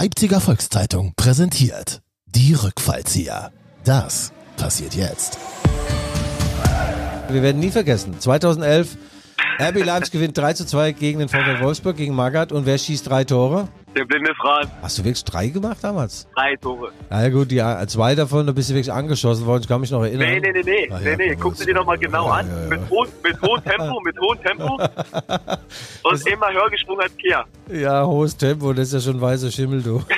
Leipziger Volkszeitung präsentiert die Rückfallzieher. Das passiert jetzt. Wir werden nie vergessen. 2011, RB Leipzig gewinnt 3 zu 2 gegen den VfL Wolfsburg, gegen Magath. Und wer schießt drei Tore? Der blinde Franz, Hast du wirklich drei gemacht damals? drei Tore. Na ja, gut, die, äh, zwei davon, da bist du wirklich angeschossen worden. Ich kann mich noch erinnern. Nee, nee, nee, nee, Ah, nee, ja, nee. Guck dir die nochmal genau Ja, an. ja, ja. Mit, hohem, mit hohem Tempo, mit hohem Tempo. Und immer höher gesprungen als Kia. Ja, hohes Tempo, das ist ja schon weißer Schimmel, du.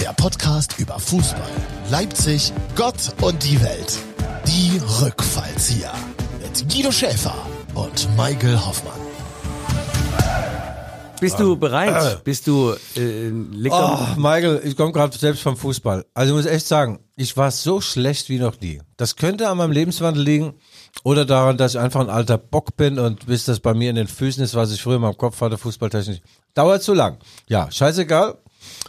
Der Podcast über Fußball, Leipzig, Gott und die Welt. Die Rückfallzieher. Mit Guido Schäfer und Michael Hoffmann. Bist du bereit? Bist du, äh, Oh, Michael, ich komme gerade selbst vom Fußball. Also ich muss echt sagen, ich war so schlecht wie noch nie. Das könnte an meinem Lebenswandel liegen oder daran, dass ich einfach ein alter Bock bin und bis das bei mir in den Füßen ist, was ich früher in meinem Kopf hatte, fußballtechnisch. Dauert zu lang. Ja, scheißegal.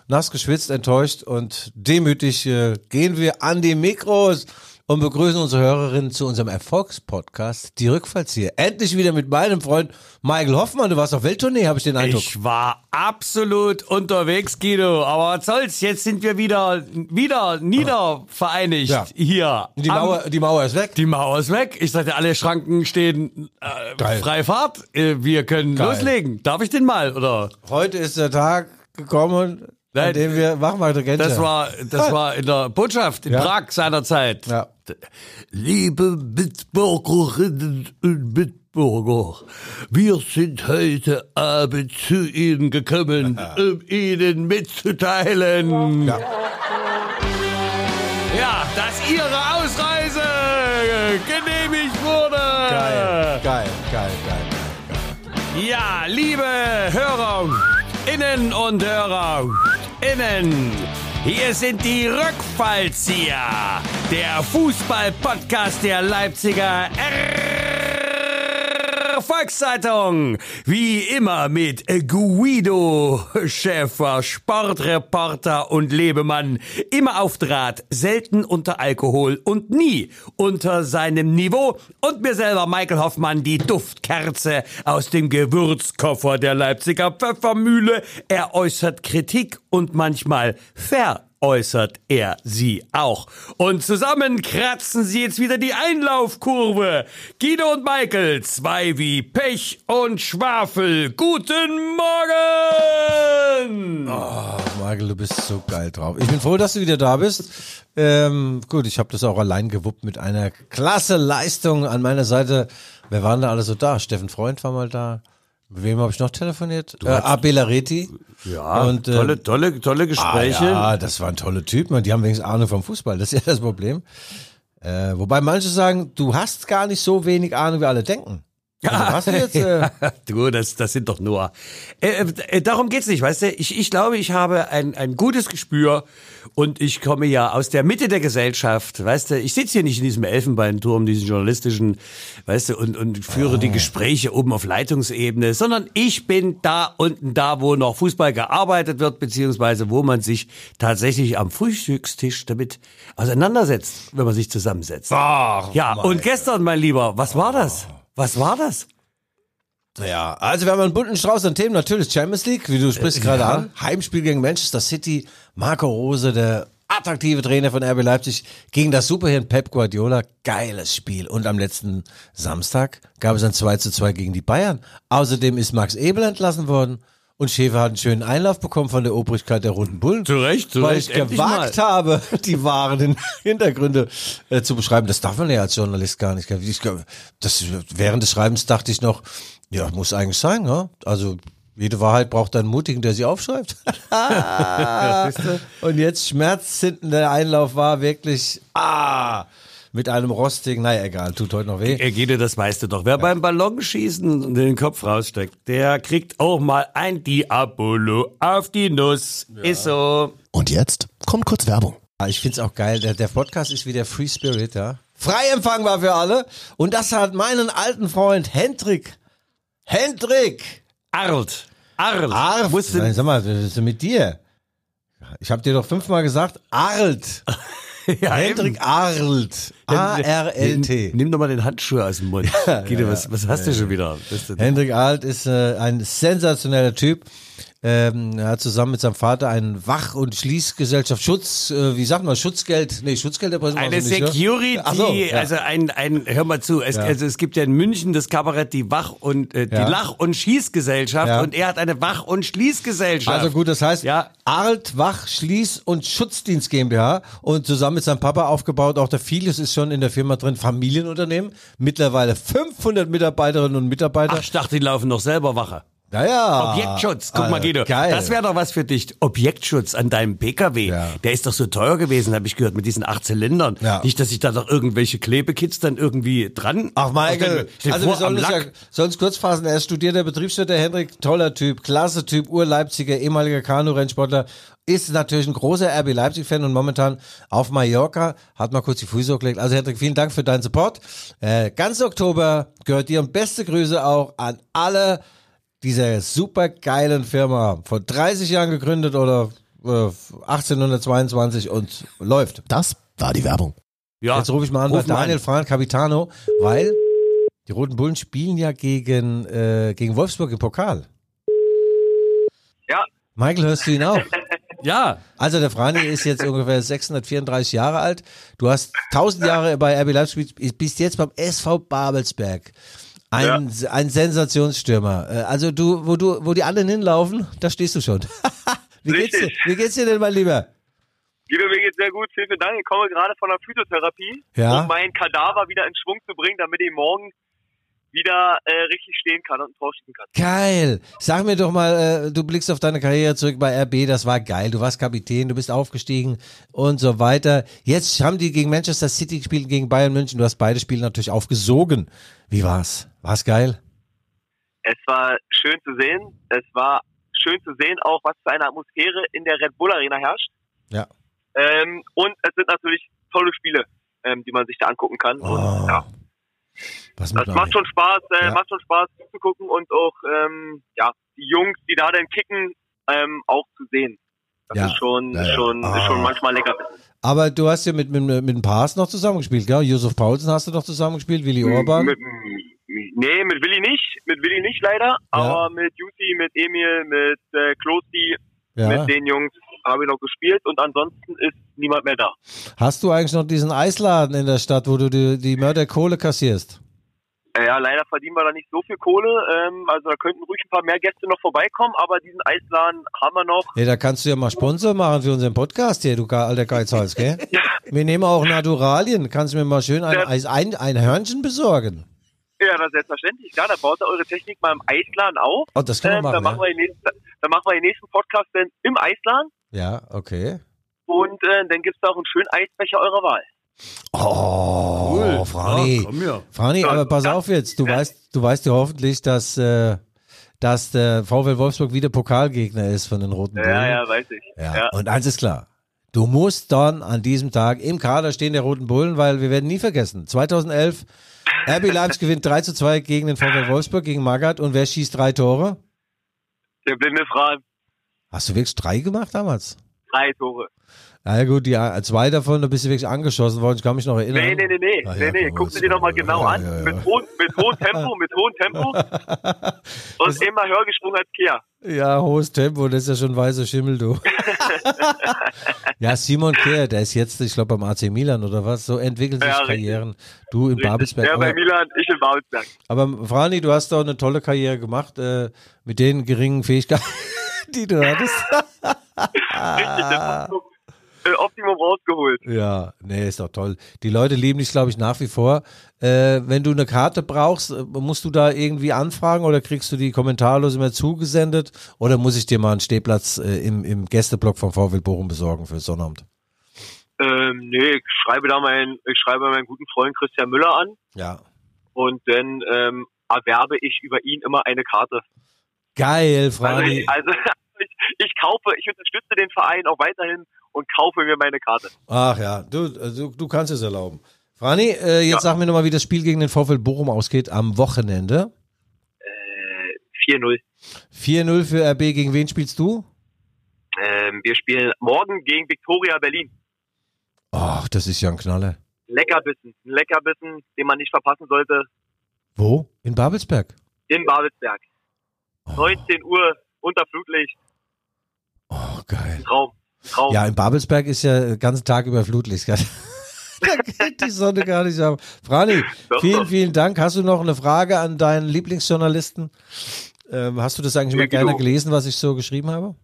Nass geschwitzt, enttäuscht und demütig äh, gehen wir an die Mikros und begrüßen unsere Hörerinnen zu unserem Erfolgspodcast, die Rückfallzieher. Endlich wieder mit meinem Freund Michael Hoffmann. Du warst auf Welttournee, habe ich den Eindruck. ich war absolut unterwegs, Guido. Aber was soll's? Jetzt sind wir wieder, wieder niedervereinigt Ja. hier. die, Am- Mauer, die Mauer ist weg. die Mauer ist weg. Ich sagte, alle Schranken stehen äh, frei Fahrt. Äh, wir können Geil. loslegen. Darf ich den mal, oder? Heute ist der Tag gekommen, Nein, dem wir machen wir Gänse. Das war, das war in der Botschaft in Ja. Prag seinerzeit. Ja. Liebe Mitbürgerinnen und Mitbürger, wir sind heute Abend zu Ihnen gekommen, um Ihnen mitzuteilen, Ja. ja, dass Ihre Ausreise genehmigt wurde. Geil, geil, geil, geil. Ja, liebe Hörer, Innen und Hörer, Innen, hier sind die Rückfallzieher, der Fußball-Podcast der Leipziger Volkszeitung. Wie immer mit Guido Schäfer, Sportreporter und Lebemann. Immer auf Draht, selten unter Alkohol und nie unter seinem Niveau. Und mir selber, Michael Hoffmann, die Duftkerze aus dem Gewürzkoffer der Leipziger Pfeffermühle. Er äußert Kritik und manchmal ver äußert er sie auch. Und zusammen kratzen sie jetzt wieder die Einlaufkurve. Guido und Michael, zwei wie Pech und Schwafel. Guten Morgen! Michael, du bist so geil drauf. Ich bin froh, dass du wieder da bist. Ähm, gut, ich habe das auch allein gewuppt mit einer klasse Leistung an meiner Seite. Wer waren da alle so da? Steffen Freund war mal da. Mit wem habe ich noch telefoniert? Äh, Abela Reti. Ja, Und, äh, tolle, tolle, tolle Ah, Gespräche. ja, das waren tolle Typen. Die haben wenigstens Ahnung vom Fußball. Das ist ja das Problem. Äh, wobei manche sagen, du hast gar nicht so wenig Ahnung, wie alle denken. Also, hast du jetzt, äh, Du, das, das sind doch nur. Äh, äh, darum geht's nicht, weißt du? Ich, ich glaube, ich habe ein, ein gutes Gespür und ich komme ja aus der Mitte der Gesellschaft, weißt du? Ich sitze hier nicht in diesem Elfenbeinturm, diesen journalistischen, weißt du, und, und führe Ah. die Gespräche oben auf Leitungsebene, sondern ich bin da unten da, wo noch Fußball gearbeitet wird, beziehungsweise wo man sich tatsächlich am Frühstückstisch damit auseinandersetzt, wenn man sich zusammensetzt. Ach, ja, und gestern, mein Lieber, was war das? Was war das? Ja, also wir haben einen bunten Strauß an Themen. Natürlich Champions League, wie du sprichst gerade ja. an. Heimspiel gegen Manchester City. Marco Rose, der attraktive Trainer von RB Leipzig, gegen das Superhirn Pep Guardiola. Geiles Spiel. Und am letzten Samstag gab es ein 2 zu 2 gegen die Bayern. Außerdem ist Max Ebel entlassen worden. Und Schäfer hat einen schönen Einlauf bekommen von der Obrigkeit der Roten Bullen. Zu Recht, zu weil Recht, ich gewagt mal. habe, die wahren Hin- Hintergründe äh, zu beschreiben. Das darf man ja als Journalist gar nicht. Ich, das, während des Schreibens dachte ich noch, ja, muss eigentlich sein, ja. Also jede Wahrheit braucht einen Mutigen, der sie aufschreibt. Und jetzt schmerzt hinten der Einlauf war wirklich, ah, mit einem rostigen, naja, egal, tut heute noch weh. Er Gede, das weißt du doch. Wer beim Ballonschießen den Kopf raussteckt, der kriegt auch mal ein Diabolo auf die Nuss. Ist so. Und jetzt kommt kurz Werbung. Ah, Ich find's auch geil. Der, der Podcast ist wieder Free Spirit, ja. Frei empfangbar für alle. Und das hat meinen alten Freund Hendrik. Hendrik! Arlt. Arlt. Wusste, Nein, sag mal, was ist denn mit dir? Ich habe dir doch fünfmal gesagt, Arlt. ja, Hendrik Arlt. A-R-L-T. Nimm, nimm doch mal den Handschuh aus dem Mund. Guido, was, was hast du schon wieder? Hendrik Arlt ist äh, ein sensationeller Typ. Ähm, er hat zusammen mit seinem Vater einen Wach- und Schließgesellschaft Schutz, äh, wie sagt man, Schutzgeld, nee, Schutzgeld der Eine so nicht, ne? Security, so, ja. also ein, ein, hör mal zu, es, Ja. also es gibt ja in München das Kabarett die Wach- und äh, die Ja. Lach- und Schießgesellschaft und er hat eine Wach- und Schließgesellschaft. Also gut, das heißt Ja. Arlt, Wach, Schließ- und Schutzdienst GmbH und zusammen mit seinem Papa aufgebaut. Auch der Filius ist schon in der Firma drin, Familienunternehmen. Mittlerweile 500 Mitarbeiterinnen und Mitarbeiter. Ach, ich dachte, die laufen noch selber Wache. Ja, ja. Objektschutz, guck mal, Ah, Guido. Geil. Das wäre doch was für dich. Objektschutz an deinem PKW. Ja. Der ist doch so teuer gewesen, habe ich gehört, mit diesen acht Zylindern. Ja. Nicht, dass sich da doch irgendwelche Klebekits dann irgendwie dran. Ach, Michael, dir also wir vor, am sollen uns, ja, uns kurz fassen. Er ist studierter Betriebswirt, der Hendrik, toller Typ, klasse Typ, Ur-Leipziger, ehemaliger Kanu-Rennsportler, ist natürlich ein großer RB Leipzig-Fan und momentan auf Mallorca, hat mal kurz die Füße hochgelegt. Also Hendrik, vielen Dank für deinen Support. Äh, ganz Oktober gehört dir und beste Grüße auch an alle dieser super geilen Firma, vor 30 Jahren gegründet oder äh, 1822 und läuft. Das war die Werbung. Ja. Jetzt rufe ich mal an bei Daniel an. Frank Capitano, weil die Roten Bullen spielen ja gegen, äh, gegen Wolfsburg im Pokal. Ja. Michael, hörst du ihn auch? Ja. Also der Frani ist jetzt ungefähr 634 Jahre alt. Du hast 1000 Jahre bei RB Leipzig, gespielt, bist jetzt beim SV Babelsberg. Ein, ein Sensationsstürmer. Äh, Also du, wo du, wo die anderen hinlaufen, da stehst du schon. wie geht's dir? Wie geht's dir denn, mein Lieber? Guido, mir geht's sehr gut. Vielen, vielen Dank. Ich komme gerade von der Physiotherapie, Ja. um meinen Kadaver wieder in Schwung zu bringen, damit ich morgen wieder äh, richtig stehen kann und ein Tor schießen kann. Geil. Sag mir doch mal, äh, du blickst auf deine Karriere zurück bei RB, das war geil. Du warst Kapitän, du bist aufgestiegen und so weiter. Jetzt haben die gegen Manchester City gespielt, gegen Bayern München. Du hast beide Spiele natürlich aufgesogen. Wie war's? War's geil? Es war schön zu sehen. Es war schön zu sehen, auch was für eine Atmosphäre in der Red Bull Arena herrscht. Ja. Ähm, und es sind natürlich tolle Spiele, ähm, die man sich da angucken kann. Oh, Und, ja, Was das macht schon Spaß, äh, Ja. macht schon Spaß zu gucken und auch ähm, ja die Jungs, die da dann kicken, ähm, auch zu sehen. Das Ja. ist schon, Ja, schon, Ah. ist schon manchmal lecker. Aber du hast ja mit, mit, mit dem Paas noch zusammengespielt, gell? Josef Paulsen hast du noch zusammengespielt, Willi Orban. Mit, nee, mit Willi nicht, mit Willi nicht leider, aber mit Juti, mit Emil, mit äh, Klosti, Ja. mit den Jungs habe ich noch gespielt und ansonsten ist niemand mehr da. Hast du eigentlich noch diesen Eisladen in der Stadt, wo du die, die Mörderkohle kassierst? Äh, Ja, leider verdienen wir da nicht so viel Kohle. Ähm, also da könnten ruhig ein paar mehr Gäste noch vorbeikommen, aber diesen Eisladen haben wir noch. Ja, da kannst du ja mal Sponsor machen für unseren Podcast hier, du alter Geizhals, gell? Wir nehmen auch Naturalien. Kannst du mir mal schön ein, Ja. Eis- ein, ein Hörnchen besorgen? Ja, das ist selbstverständlich. Klar, da baut ihr eure Technik mal im Eisladen auf. Oh, das können wir Ähm, dann, machen, machen wir den nächsten, dann machen wir den nächsten Podcast dann im Eisladen ja? Okay. und äh, dann gibt's da auch einen schönen Eisbecher eurer Wahl. Oh, Frani. Ja. Frani, aber pass auf jetzt. Du weißt, du weißt ja hoffentlich, dass, äh, dass der VfL Wolfsburg wieder Pokalgegner ist von den Roten Bullen. Ja, ja, weiß ich. Ja. Ja. Und eins ist klar. Du musst dann an diesem Tag im Kader stehen der Roten Bullen, weil wir werden nie vergessen. 2011, RB Leipzig gewinnt 3 zu 2 gegen den VfL Wolfsburg, gegen Magath. Und wer schießt drei Tore? Der blinde Fran, Hast du wirklich drei gemacht damals? drei Tore. Na ja, gut, die äh, zwei davon, da bist du wirklich angeschossen worden. Ich kann mich noch erinnern. Nee, nee, nee, nee. Nee, ja, nee. komm, Guck das- dir die doch mal genau ja, an. ja, ja. Mit, hohem, mit hohem Tempo, mit hohem Tempo. Und immer höher gesprungen als Kia. Ja, hohes Tempo, das ist ja schon weißer Schimmel, du. ja, Simon Kehr, der ist jetzt, ich glaube, beim AC Milan oder was. So entwickeln sich Ja. Karrieren. Du in Babelsberg. Der bei Milan, ich in Babelsberg. aber Frani, du hast doch eine tolle Karriere gemacht, äh, mit den geringen Fähigkeiten, die du hattest. Richtig, das Optimum, rausgeholt. Ja, nee, ist doch toll. Die Leute lieben dich, glaube ich, nach wie vor. Äh, wenn du eine Karte brauchst, äh, musst du da irgendwie anfragen oder kriegst du die kommentarlos immer zugesendet? Oder muss ich dir mal einen Stehplatz äh, im, im Gästeblock vom VfL Bochum besorgen für Sonnabend? Ähm, nee, ich schreibe da meinen, ich schreibe meinen guten Freund Christian Müller an Ja. und dann ähm, erwerbe ich über ihn immer eine Karte. Geil, Also, Frani. ich, also ich, ich kaufe, ich unterstütze den Verein auch weiterhin und kaufe mir meine Karte. Ach ja, du, du, du kannst es erlauben. Frani, äh, jetzt Ja. sag mir nochmal, wie das Spiel gegen den VfL Bochum ausgeht am Wochenende. Äh, 4-0. 4-0 für RB. Gegen wen spielst du? Ähm, wir spielen morgen gegen Viktoria Berlin. Ach, das ist ja ein Knaller. Leckerbissen. Ein Leckerbissen, den man nicht verpassen sollte, Wo? In Babelsberg. in Babelsberg. Oh. 19 Uhr unter Flutlicht. Traum. Traum. Ja, in Babelsberg ist ja den ganzen Tag über Flutlicht. da geht die Sonne gar nicht auf. Frani, vielen, vielen Dank. Hast du noch eine Frage an deinen Lieblingsjournalisten? Ähm, hast du das eigentlich mal gerne gelesen, was ich so geschrieben habe?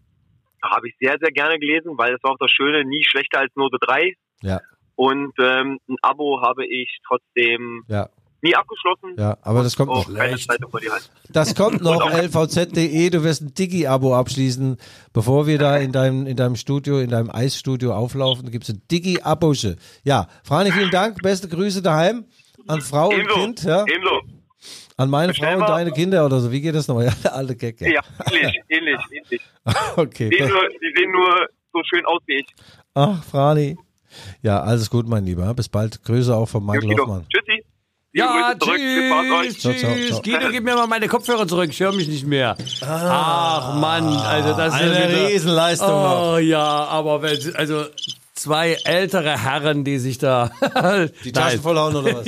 Habe ich sehr, sehr gerne gelesen, weil das war auch das Schöne, nie schlechter als Note 3. Ja, Und ähm, ein Abo habe ich trotzdem ja, nie abgeschlossen. ja. Aber das kommt noch. Das kommt noch, lvz.de. Du wirst ein Digi-Abo abschließen. Bevor wir da in deinem, in deinem Studio, in deinem Eisstudio auflaufen, gibt's ein Digi-Abo. Ja, Frani, vielen Dank. Beste Grüße daheim an Frau und Ebenso. Kind. Ja, Ebenso. an meine Frau und deine Kinder oder so. Wie geht das noch? Ja, der alte Gag. Ja, ähnlich, ähnlich, ähnlich. Okay. Die sehen, nur, die sehen nur so schön aus wie ich. Ach, Frani. Ja, alles gut, mein Lieber. Bis bald. Grüße auch von Michael Guido. Hoffmann. Tschüssi. Ja, euch. tschüss, Ciao, ciao, tschüss. ciao. Guido, gib mir mal meine Kopfhörer zurück. Ich höre mich nicht mehr. Ach, Mann, also das ist ja Eine Riesenleistung noch. Oh ja, aber wenn, also zwei ältere Herren, die sich da Die Taschen vollhauen oder was?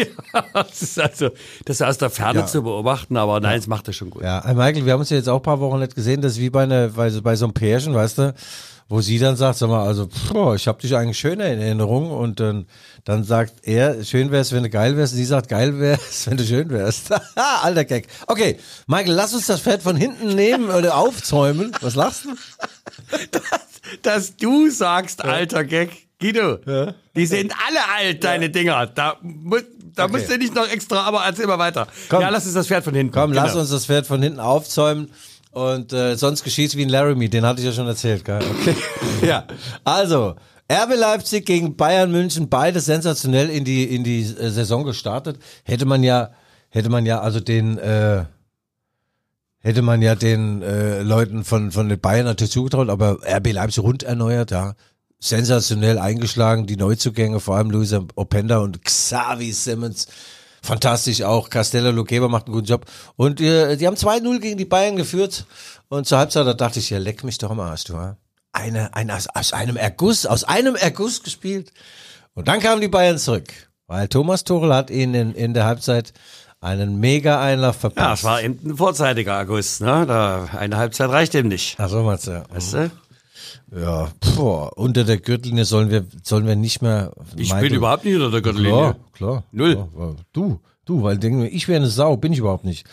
das ist also das ist aus der Ferne Ja. zu beobachten, aber nein, es macht er schon gut. Ja, Michael, wir haben uns ja jetzt auch ein paar Wochen nicht gesehen. Das ist wie bei, einer, bei, so- bei so einem Pärchen, weißt du, wo sie dann sagt, sag mal, also, pff, oh, ich habe dich eigentlich schön in Erinnerung. Und dann, dann sagt er, schön wär's, wenn du geil wärst. Und sie sagt, geil wär's, wenn du schön wärst. Alter Gag. Okay, Michael, lass uns das Pferd von hinten nehmen oder aufzäumen. Was lachst du? Dass du sagst, alter Gag, Guido, Ja. die sind alle alt, deine Dinger. Da, da Okay. musst du nicht noch extra, aber erzähl mal weiter. Komm. Ja, lass uns das Pferd von hinten. Komm, lass Genau. uns das Pferd von hinten aufzäumen. Und äh, sonst geschieht's wie ein Laramie, den hatte ich ja schon erzählt, gell? Okay. ja. Also, RB Leipzig gegen Bayern München, beide sensationell in die in die äh, Saison gestartet. Hätte man ja hätte man ja also den äh, hätte man ja den äh, Leuten von von den Bayern natürlich zugetraut, aber RB Leipzig rund erneuert, ja. Sensationell eingeschlagen, die Neuzugänge, vor allem Luisa Openda und Xavi Simmons. Fantastisch auch. Castello Luqueba macht einen guten Job. Und äh, die haben 2-0 gegen die Bayern geführt. Und zur Halbzeit, da dachte ich, ja, leck mich doch mal, hast du, ja? Eine, eine, aus, aus einem Erguss, aus einem Erguss gespielt. Und dann kamen die Bayern zurück. Weil Thomas Tuchel hat ihnen in, in der Halbzeit einen Mega-Einlauf Ja, verpasst. es war eben ein vorzeitiger August, ne? Da, eine Halbzeit reicht ihm nicht. Ach so, meinst du, ja. Weißt du? Ja, boah, unter der Gürtellinie sollen wir, sollen wir nicht mehr. Ich Michael- bin überhaupt nicht unter der Gürtellinie. Klar, klar. Null. Klar. Du, du, weil denken wir, ich wäre eine Sau, bin ich überhaupt nicht.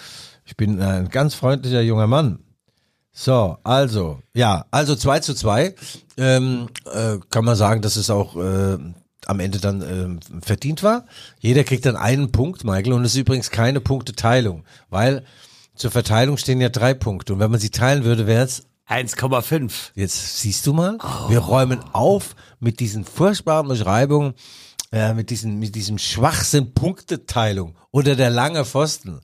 Ich bin ein ganz freundlicher junger Mann. So, also, ja, also 2 zu 2. Ähm, äh, kann man sagen, dass es auch äh, am Ende dann ähm, verdient war. Jeder kriegt dann einen Punkt, Michael, und es ist übrigens keine Punkteteilung, weil zur Verteilung stehen ja drei Punkte. Und wenn man sie teilen würde, wäre es 1,5. Jetzt siehst du mal, wir räumen auf mit diesen furchtbaren Beschreibungen, äh, mit, diesen, mit diesem Schwachsinn Punkteteilung oder der lange Pfosten.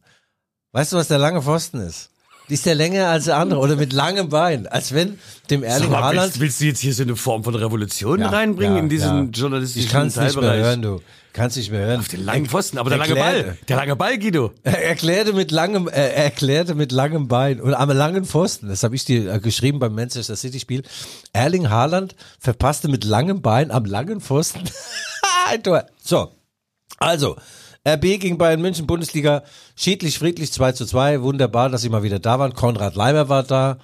Weißt du, was der lange Pfosten ist? Die ist der länger als der andere oder mit langem Bein. Als wenn dem Erling mal, Haaland. willst, willst du jetzt hier so eine Form von Revolution Ja, reinbringen ja, in diesen ja. journalistischen Ich kann es nicht mehr hören, du. Kannst nicht mehr hören. Auf den langen Pfosten, aber der lange Ball. Der lange Ball, Guido. Er erklärte mit langem, er erklärte mit langem Bein und am langen Pfosten. Das habe ich dir äh, geschrieben beim Manchester City Spiel. Erling Haaland verpasste mit langem Bein am langen Pfosten ein Tor. So, also RB gegen Bayern München Bundesliga schiedlich friedlich 2 zu 2. Wunderbar, dass sie mal wieder da waren. Konrad Leimer war da.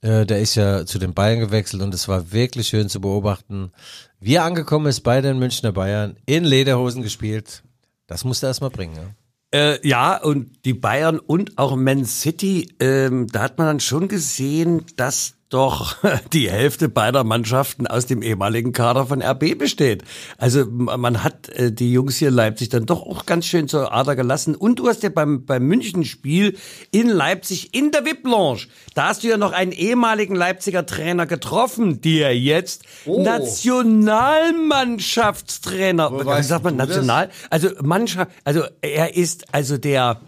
Äh, der ist ja zu den Bayern gewechselt und es war wirklich schön zu beobachten, wie er angekommen ist bei den Münchner Bayern in Lederhosen gespielt. Das musste er erst mal bringen. Ja. Äh, ja, und die Bayern und auch Man City, ähm, da hat man dann schon gesehen, dass doch die Hälfte beider Mannschaften aus dem ehemaligen Kader von RB besteht. Also man hat äh, die Jungs hier in Leipzig dann doch auch ganz schön zur Ader gelassen. Und du hast ja beim, beim München-Spiel in Leipzig in der VIP-Lounge, da hast du ja noch einen ehemaligen Leipziger Trainer getroffen, der jetzt Nationalmannschaftstrainer, wie sagt man, du das? National, also Mannschaft, also er ist also der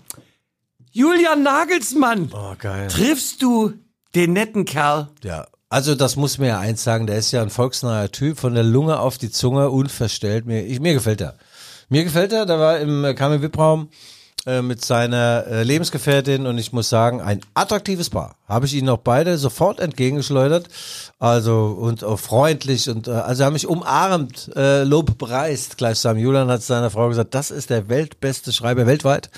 Julian Nagelsmann. Oh, geil. Triffst du den netten Kerl? Ja, also das muss mir ja eins sagen, der ist ja ein volksnaher Typ, von der Lunge auf die Zunge, unverstellt. Mir, ich, mir gefällt er. Mir gefällt er, der war im äh, kam im VIP-Raum äh, mit seiner äh, Lebensgefährtin und ich muss sagen, ein attraktives Paar. Habe ich ihnen auch beide sofort entgegengeschleudert. Also und auch freundlich und äh, also haben mich umarmt, äh, Lob preist gleichsam. Julian hat seiner Frau gesagt, das ist der weltbeste Schreiber weltweit.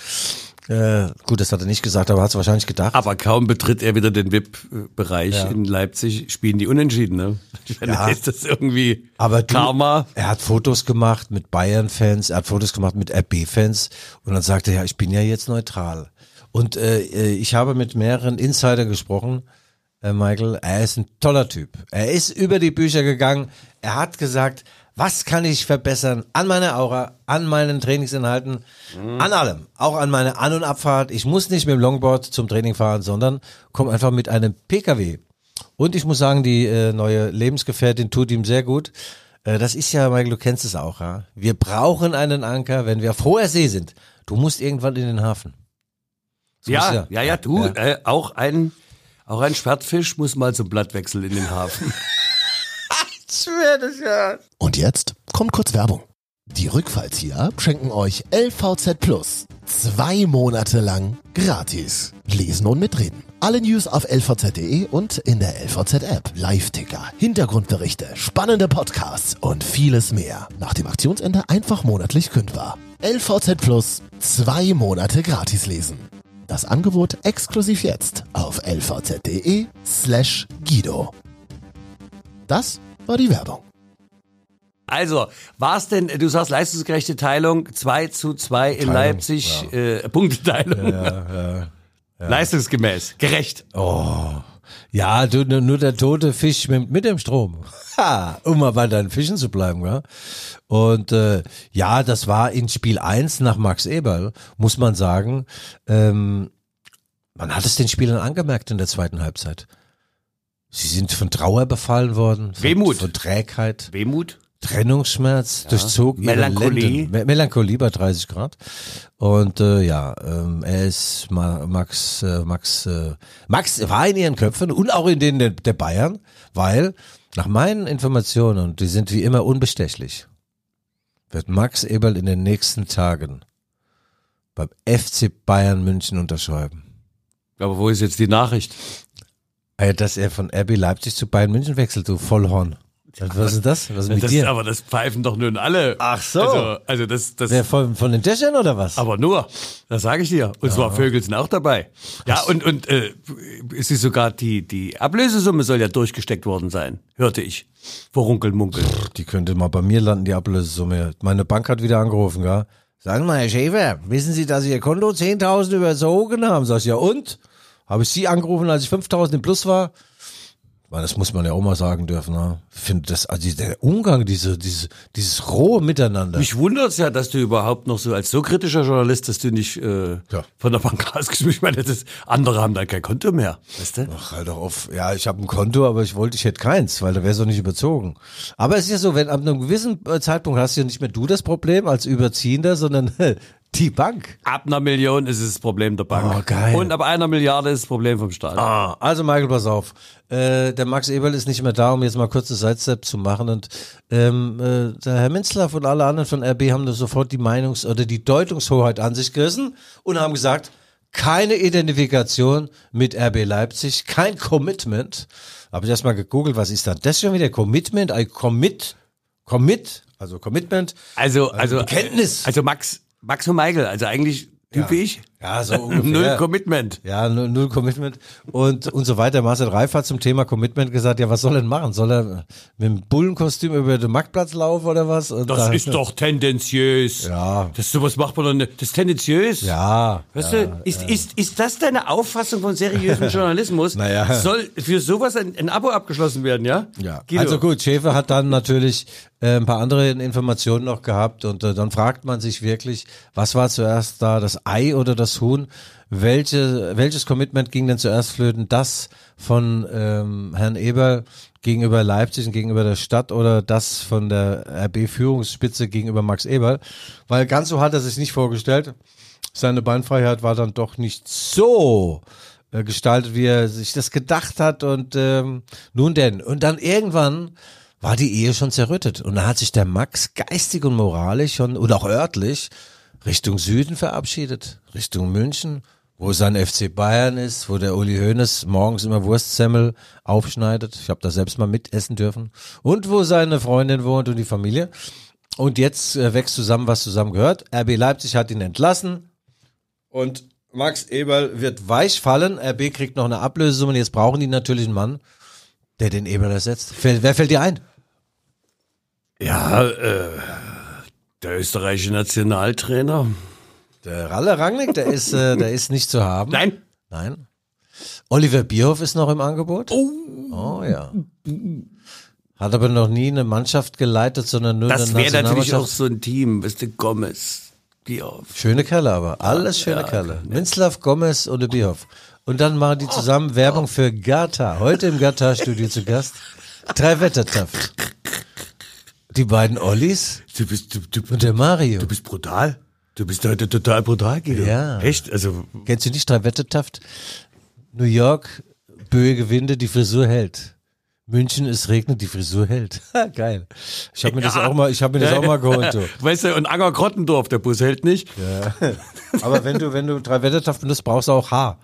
Äh, gut, das hat er nicht gesagt, aber hat es wahrscheinlich gedacht. Aber kaum betritt er wieder den VIP-Bereich Ja. in Leipzig, spielen die unentschieden, ne? Ich meine, Ja. ist das irgendwie Aber du, Karma? Er hat Fotos gemacht mit Bayern-Fans, er hat Fotos gemacht mit RB-Fans und dann sagte er, ja, ich bin ja jetzt neutral. Und äh, äh, ich habe mit mehreren Insidern gesprochen, äh, Michael, er ist ein toller Typ. Er ist über die Bücher gegangen, er hat gesagt, was kann ich verbessern an meiner Aura, an meinen Trainingsinhalten, an allem, auch an meiner An- und Abfahrt. Ich muss nicht mit dem Longboard zum Training fahren, sondern komme einfach mit einem PKW. Und ich muss sagen, die äh, neue Lebensgefährtin tut ihm sehr gut. Äh, das ist ja, Michael, du kennst es auch, ja. Wir brauchen einen Anker, wenn wir auf hoher See sind. Du musst irgendwann in den Hafen. Das Ja, muss ja, ja, du, Ja. Äh, auch ein, auch ein Schwertfisch muss mal zum Blattwechsel in den Hafen. Und jetzt kommt kurz Werbung. Die Rückfallzieher schenken euch LVZ Plus. Zwei Monate lang gratis. Lesen und mitreden. Alle News auf lvz.de und in der LVZ-App. Live-Ticker, Hintergrundberichte, spannende Podcasts und vieles mehr. Nach dem Aktionsende einfach monatlich kündbar. LVZ Plus. Zwei Monate gratis lesen. Das Angebot exklusiv jetzt auf lvz.de slash Guido. Das war die Werbung. Also, war es denn, du sagst leistungsgerechte Teilung, 2 zu 2 in Teilung, Leipzig, äh, Punkteteilung. Leistungsgemäß, gerecht. Ja, du, nur der tote Fisch schwimmt mit dem Strom. Ha, um mal bei deinen Fischen zu bleiben, ja. Und äh, ja, das war in Spiel 1 nach Max Eberl, muss man sagen. Ähm, man hat es den Spielern angemerkt in der zweiten Halbzeit. Sie sind von Trauer befallen worden, von, Wehmut. von Trägheit, Wehmut? Trennungsschmerz durchzog ihre Melancholie. Lenden. Me Melancholie bei 30 Grad. Und äh, ja, ähm, er ist Ma Max, äh, Max, äh, Max war in ihren Köpfen und auch in denen der, der Bayern, weil nach meinen Informationen, und die sind wie immer unbestechlich, wird Max Eberl in den nächsten Tagen beim FC Bayern München unterschreiben. Aber wo ist jetzt die Nachricht? Äh, Dass er von RB Leipzig zu Bayern München wechselt, du Vollhorn. Was ist das? Was ist mit Das, dir? aber das pfeifen doch nun alle. Ach so. Also, also das, das, Wer von, von den Dächern oder was? aber nur, das sage ich dir. Und zwar Vögel sind auch dabei. Ja, und, und äh, es ist sogar die, die Ablösesumme soll ja durchgesteckt worden sein, hörte ich. Vor Runkel Munkel. Die könnte mal bei mir landen, die Ablösesumme. Meine Bank hat wieder angerufen, ja. Sagen mal, Herr Schäfer, wissen Sie, dass Sie Ihr Konto 10.000 überzogen haben? Sag ich, ja und? Habe ich Sie angerufen, als ich 5.000 im Plus war? Weil das muss man ja auch mal sagen dürfen. Ne? Ich finde das, also der Umgang, diese, diese, dieses rohe Miteinander. Mich wundert's ja, dass du überhaupt noch so als so kritischer Journalist, dass du nicht äh, Ja. von der Bank ausgeschmissen. Ich meine, das, andere haben da kein Konto mehr. Weißt du? Ach, halt doch auf. Ja, ich habe ein Konto, aber ich wollte, ich hätte keins, weil da wäre es doch nicht überzogen. Aber es ist ja so, wenn ab einem gewissen äh, Zeitpunkt hast du ja nicht mehr du das Problem als Überziehender, sondern die Bank. Ab einer Million ist es das Problem der Bank. Oh, geil. Und ab einer Milliarde ist das Problem vom Staat. Ah, also Michael, pass auf. Äh, der Max Eberl ist nicht mehr da, um jetzt mal kurz das Sidestep zu machen. Und ähm, äh, der Herr Minzlaff und alle anderen von RB haben da sofort die Meinungs- oder die Deutungshoheit an sich gerissen und haben gesagt, keine Identifikation mit RB Leipzig, kein Commitment. Habe ich erstmal gegoogelt, was ist dann das schon wieder? Commitment? I commit, commit, also Commitment. Also, also, Bekenntnis. Also Max, Max und Michael, also eigentlich Typ wie ich. Ja, so ungefähr. Null Commitment. Ja, null, null Commitment und, und so weiter. Marcel Reif hat zum Thema Commitment gesagt, ja, was soll er denn machen? Soll er mit dem Bullenkostüm über den Marktplatz laufen oder was? Und Das da- ist doch tendenziös. Ja. Das sowas macht man doch nicht. Das ist tendenziös. Ja. Weißt du, ist, ist, ist das deine Auffassung von seriösem Journalismus? Naja. Soll für sowas ein, ein Abo abgeschlossen werden, ja? Ja, Guido. also gut, Schäfer hat dann natürlich äh, ein paar andere Informationen noch gehabt und äh, dann fragt man sich wirklich, was war zuerst da, das Ei oder das Huhn? Welche, welches Commitment ging denn zuerst flöten? Das von ähm, Herrn Eber gegenüber Leipzig und gegenüber der Stadt oder das von der RB-Führungsspitze gegenüber Max Eberl? Weil ganz so hat er sich nicht vorgestellt. Seine Beinfreiheit war dann doch nicht so äh, gestaltet, wie er sich das gedacht hat. Und ähm, nun denn. Und dann irgendwann war die Ehe schon zerrüttet. Und da hat sich der Max geistig und moralisch schon, oder auch örtlich, Richtung Süden verabschiedet. Richtung München, wo sein FC Bayern ist, wo der Uli Hoeneß morgens immer Wurstsemmel aufschneidet. Ich habe da selbst mal mitessen dürfen. Und wo seine Freundin wohnt und die Familie. Und jetzt äh, wächst zusammen, was zusammen gehört. RB Leipzig hat ihn entlassen. Und Max Eberl wird weich fallen. RB kriegt noch eine Ablösesumme. Jetzt brauchen die natürlich einen Mann, der den Eberl ersetzt. Wer, wer fällt dir ein? Ja, äh, der österreichische Nationaltrainer. Der Ralle Rangnick, der ist, äh, der ist nicht zu haben. Nein. Nein. Oliver Bierhoff ist noch im Angebot. Oh, oh ja. Hat aber noch nie eine Mannschaft geleitet, sondern nur Das eine wäre natürlich auch so ein Team, weißt du, Gomez, Bierhoff. Schöne Kerle aber. Alles schöne Kerle. Minzlaff, Gomez und Bierhoff. Und dann machen die zusammen Werbung für Gata. Heute im Gata-Studio zu Gast. Drei Wettertaft. Die beiden Ollis Du bist, du, du, und der Mario. du bist brutal. Du bist heute total brutal, Guido. Ja. Echt? Also, Kennst du nicht drei Wettertaft? New York, böige Winde, die Frisur hält. München, es regnet, die Frisur hält. Geil. Ich habe mir das Ja. auch mal, ich habe mir das auch mal geholt. Du. weißt du, und Anger Grottendorf, der Bus hält nicht. Aber wenn du, wenn du drei Wettertaft benutzt, brauchst du auch Haar.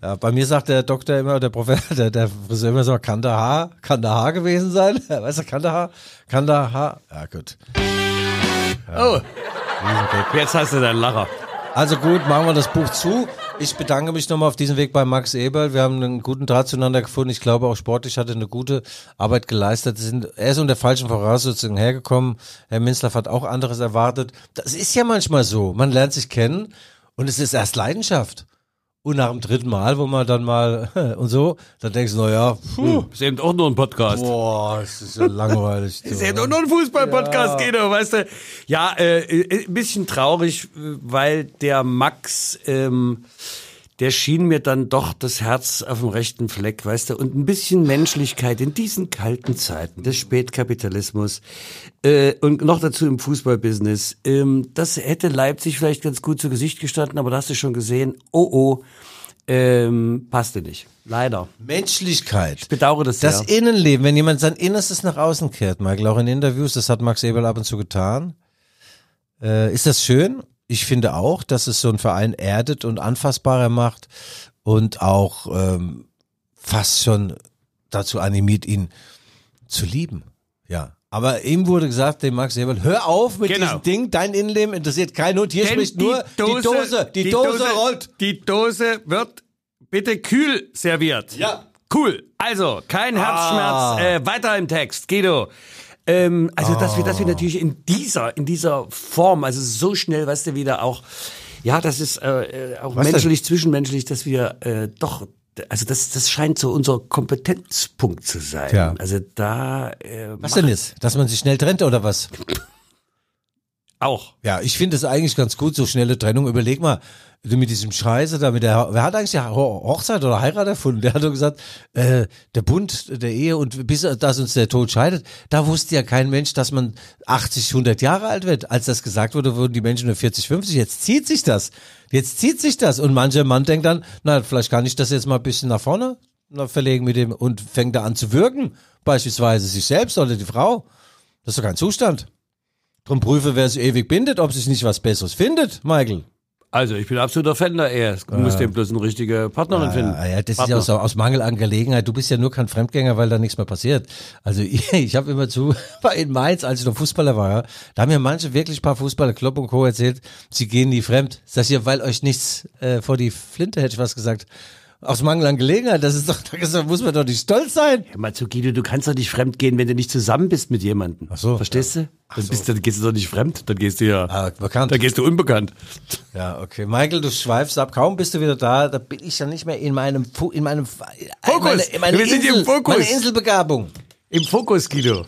Ja, bei mir sagt der Doktor immer, der Professor, der, der Friseur immer so, kann da Haar, kann da Haar gewesen sein? Weißt du, kann da Haar, kann da Haar? Ja, gut. Oh, jetzt hast du deinen Lacher. Also gut, machen wir das Buch zu. Ich bedanke mich nochmal auf diesem Weg bei Max Eberl. Wir haben einen guten Draht zueinander gefunden. Ich glaube auch sportlich hat er eine gute Arbeit geleistet. Sind, er ist unter falschen Voraussetzungen hergekommen. Herr Minzlaff hat auch anderes erwartet. Das ist ja manchmal so. Man lernt sich kennen und es ist erst Leidenschaft. Und nach dem dritten Mal, wo man dann mal und so, dann denkst du, naja, puh, Ist eben auch nur ein Podcast. boah, das ist ja langweilig. Ist ja nur noch ein Fußball-Podcast, Guido, weißt du. Ja, äh, äh, ein bisschen traurig, weil der Max, ähm, der schien mir dann doch das Herz auf dem rechten Fleck, weißt du, und ein bisschen Menschlichkeit in diesen kalten Zeiten des Spätkapitalismus äh, und noch dazu im Fußballbusiness. Ähm, das hätte Leipzig vielleicht ganz gut zu Gesicht gestanden, aber da hast du schon gesehen, oh oh, ähm, passte nicht. Leider. Menschlichkeit. Ich bedauere das sehr. Das Innenleben, wenn jemand sein Innerstes nach außen kehrt, Michael, auch in Interviews, das hat Max Eberl ab und zu getan. Äh, ist das schön? Ich finde auch, dass es so einen Verein erdet und anfassbarer macht und auch ähm, fast schon dazu animiert, ihn zu lieben. Ja. Aber ihm wurde gesagt, dem Max Eberl, hör auf mit Genau. diesem Ding, dein Innenleben interessiert keinen Hund, hier Denn spricht nur die Dose, die, Dose, rollt. Die Dose wird bitte kühl serviert. Ja. Cool. Also, kein Herzschmerz. Äh, weiter im Text. Guido. Ähm, also, dass wir, dass wir natürlich in dieser, in dieser Form, also so schnell, weißt du, wieder auch, ja, das ist äh, äh, auch Was denn? menschlich, zwischenmenschlich, dass wir äh, doch, also das, das scheint so unser Kompetenzpunkt zu sein. Tja. Also da äh, Was denn jetzt? Dass man sich schnell trennt oder was? auch. Ja, ich finde es eigentlich ganz gut, so schnelle Trennung. Überleg mal, du mit diesem Scheiße da, mit der, wer hat eigentlich die Ho- Hochzeit oder Heirat erfunden? Der hat doch gesagt, äh, der Bund der Ehe und bis dass uns der Tod scheidet, da wusste ja kein Mensch, dass man 80, 100 Jahre alt wird. Als das gesagt wurde, wurden die Menschen nur 40, 50. Jetzt zieht sich das. Jetzt zieht sich das. Und mancher Mann denkt dann, na, vielleicht kann ich das jetzt mal ein bisschen nach vorne verlegen mit dem und fängt da an zu wirken. Beispielsweise sich selbst oder die Frau. Das ist doch kein Zustand. Drum prüfe, wer sich ewig bindet, ob sich nicht was Besseres findet, Michael. Also, ich bin absoluter Fan der Ehe. Du musst dem bloß eine richtige Partnerin finden. Ah, ja, das Partner. ist ja aus, aus Mangel an Gelegenheit. Du bist ja nur kein Fremdgänger, weil da nichts mehr passiert. Also ich, ich habe immer zu, bei in Mainz, als ich noch Fußballer war, ja, da haben mir manche wirklich ein paar Fußballer, Klopp und Co. erzählt, sie gehen nie fremd. Sag ich ja, weil euch nichts äh, vor die Flinte, hätte ich was gesagt. Aus Mangel an Gelegenheit, das ist doch, da muss man doch nicht stolz sein. Hör mal zu, Guido, du kannst doch nicht fremd gehen, wenn du nicht zusammen bist mit jemandem. Ach so. Verstehst du? Dann, bist du, dann gehst du doch nicht fremd, dann gehst du ja, Ah, bekannt. dann gehst du unbekannt. Ja, okay. Michael, du schweifst ab. Kaum bist du wieder da, da bin ich ja nicht mehr in meinem, in meinem, Fokus. Meine, in meine Wir sind Insel, im Fokus. Meine Inselbegabung. Im Fokus, Guido.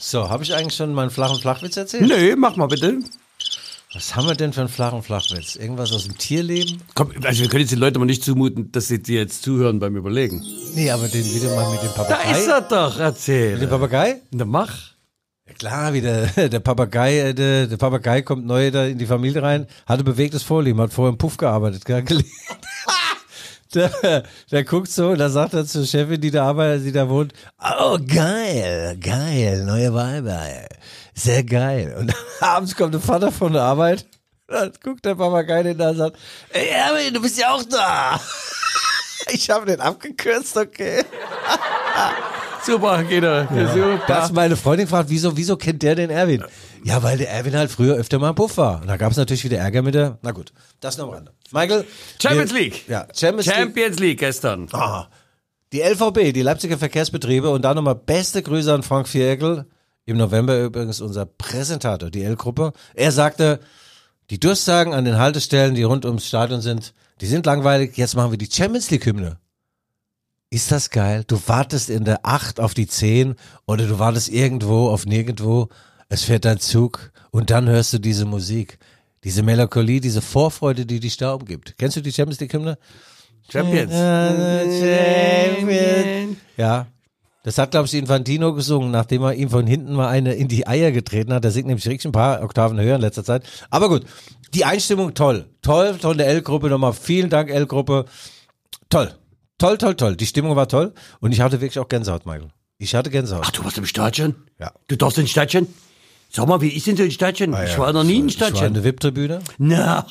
So, habe ich eigentlich schon meinen flachen Flachwitz erzählt? Nö, mach mal bitte. Was haben wir denn für einen flachen Flachwitz? Irgendwas aus dem Tierleben? Komm, also wir können jetzt den Leuten aber nicht zumuten, dass sie dir jetzt zuhören beim Überlegen. Nee, aber den wieder mal mit dem Da Papagei. ist er doch, Mit dem erzähl. Papagei? Na mach. Ja klar, wieder der Papagei, äh, der, der Papagei kommt neu da in die Familie rein, hatte bewegtes Vorleben, hat vorher im Puff gearbeitet, gell? Gele- Der, der guckt so und da sagt er zur Chefin, die da arbeitet, die da wohnt, oh geil, geil, neue Weiber, sehr geil. Und abends kommt der Vater von der Arbeit, dann guckt der Papagei den da und sagt, ey Erwin, du bist ja auch da. Ich habe den abgekürzt, okay. Super, Guido. Super. Da hat meine Freundin gefragt, wieso, wieso kennt der den Erwin? Ja, weil der Erwin halt früher öfter mal im Puff war. Und da gab es natürlich wieder Ärger mit der, na gut, das noch am Rande. Michael. Champions wir, League. Ja, Champions League. Champions League gestern. Ah, die LVB, die Leipziger Verkehrsbetriebe und da nochmal beste Grüße an Frank Viergel. Im November übrigens unser Präsentator, die L-Gruppe. Er sagte, die Durchsagen an den Haltestellen, die rund ums Stadion sind, die sind langweilig. Jetzt machen wir die Champions League Hymne. Ist das geil? Du wartest in der 8 auf die 10 oder du wartest irgendwo auf nirgendwo. Es fährt dein Zug und dann hörst du diese Musik. Diese Melancholie, diese Vorfreude, die dich da umgibt. Kennst du die Champions League Hymne? Champions. Ja. Das hat, glaube ich, Infantino gesungen, nachdem er ihm von hinten mal eine in die Eier getreten hat. Der singt nämlich richtig ein paar Oktaven höher in letzter Zeit. Aber gut, die Einstimmung toll. Toll, toll der L-Gruppe. Nochmal vielen Dank, L-Gruppe. Toll. Toll, toll, toll. Die Stimmung war toll. Und ich hatte wirklich auch Gänsehaut, Michael. Ich hatte Gänsehaut. Ach, du warst im Stadion? Ja. Du darfst ins Stadion? Sag mal, wie ist denn so ein Stadion? Ah, ich ja. war noch nie im Ich war in Stadion. der VIP-Tribüne. Na,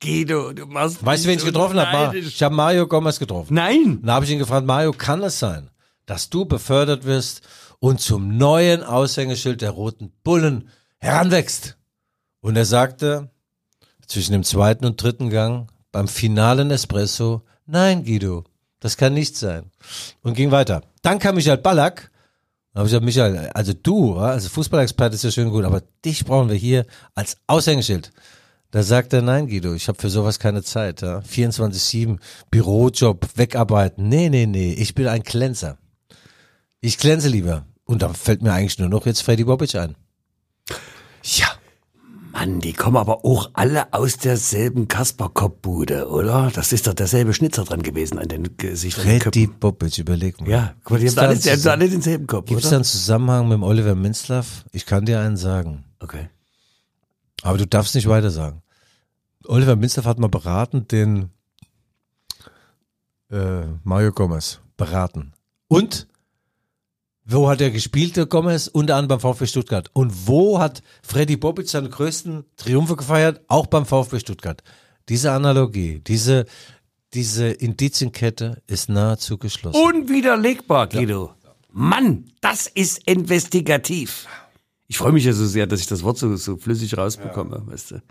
Guido, du machst Weißt du, wen ich getroffen habe? Ich habe Mario Gomez getroffen. Nein. Da habe ich ihn gefragt, Mario, kann es sein, dass du befördert wirst und zum neuen Aushängeschild der Roten Bullen heranwächst? Und er sagte, zwischen dem zweiten und dritten Gang, beim finalen Espresso, nein, Guido, das kann nicht sein. Und ging weiter. Dann kam Michael Ballack. Da habe ich gesagt, Michael, also du, also Fußballexperte ist ja schön gut, aber dich brauchen wir hier als Aushängeschild. Da sagt er, nein, Guido, ich habe für sowas keine Zeit. Ja. 24-7, Bürojob, wegarbeiten. Nee, nee, nee, ich bin ein Glänzer. Ich glänze lieber. Und da fällt mir eigentlich nur noch jetzt Freddy Bobic ein. Ja. Mann, die kommen aber auch alle aus derselben Kasperkopfbude, oder? Das ist doch derselbe Schnitzer dran gewesen an den Gesichtern. Freddy. Bobic, überleg mal. Ja, guck mal, die haben alle, die haben alle denselben Kopf, Gibt es da einen Zusammenhang mit dem Oliver Minzlaff? Ich kann dir einen sagen. Okay. Aber du darfst nicht weiter sagen. Oliver Minzlaff hat mal beraten, den äh, Mario Gomez beraten. Und wo hat er gespielt, der Gomez? Unter anderem beim VfB Stuttgart. Und wo hat Freddy Bobic seine größten Triumphe gefeiert? Auch beim VfB Stuttgart. Diese Analogie, diese, diese Indizienkette ist nahezu geschlossen. Unwiderlegbar, Guido. Mann, das ist investigativ. Ich freue mich ja so sehr, dass ich das Wort so, so flüssig rausbekomme, weißt du.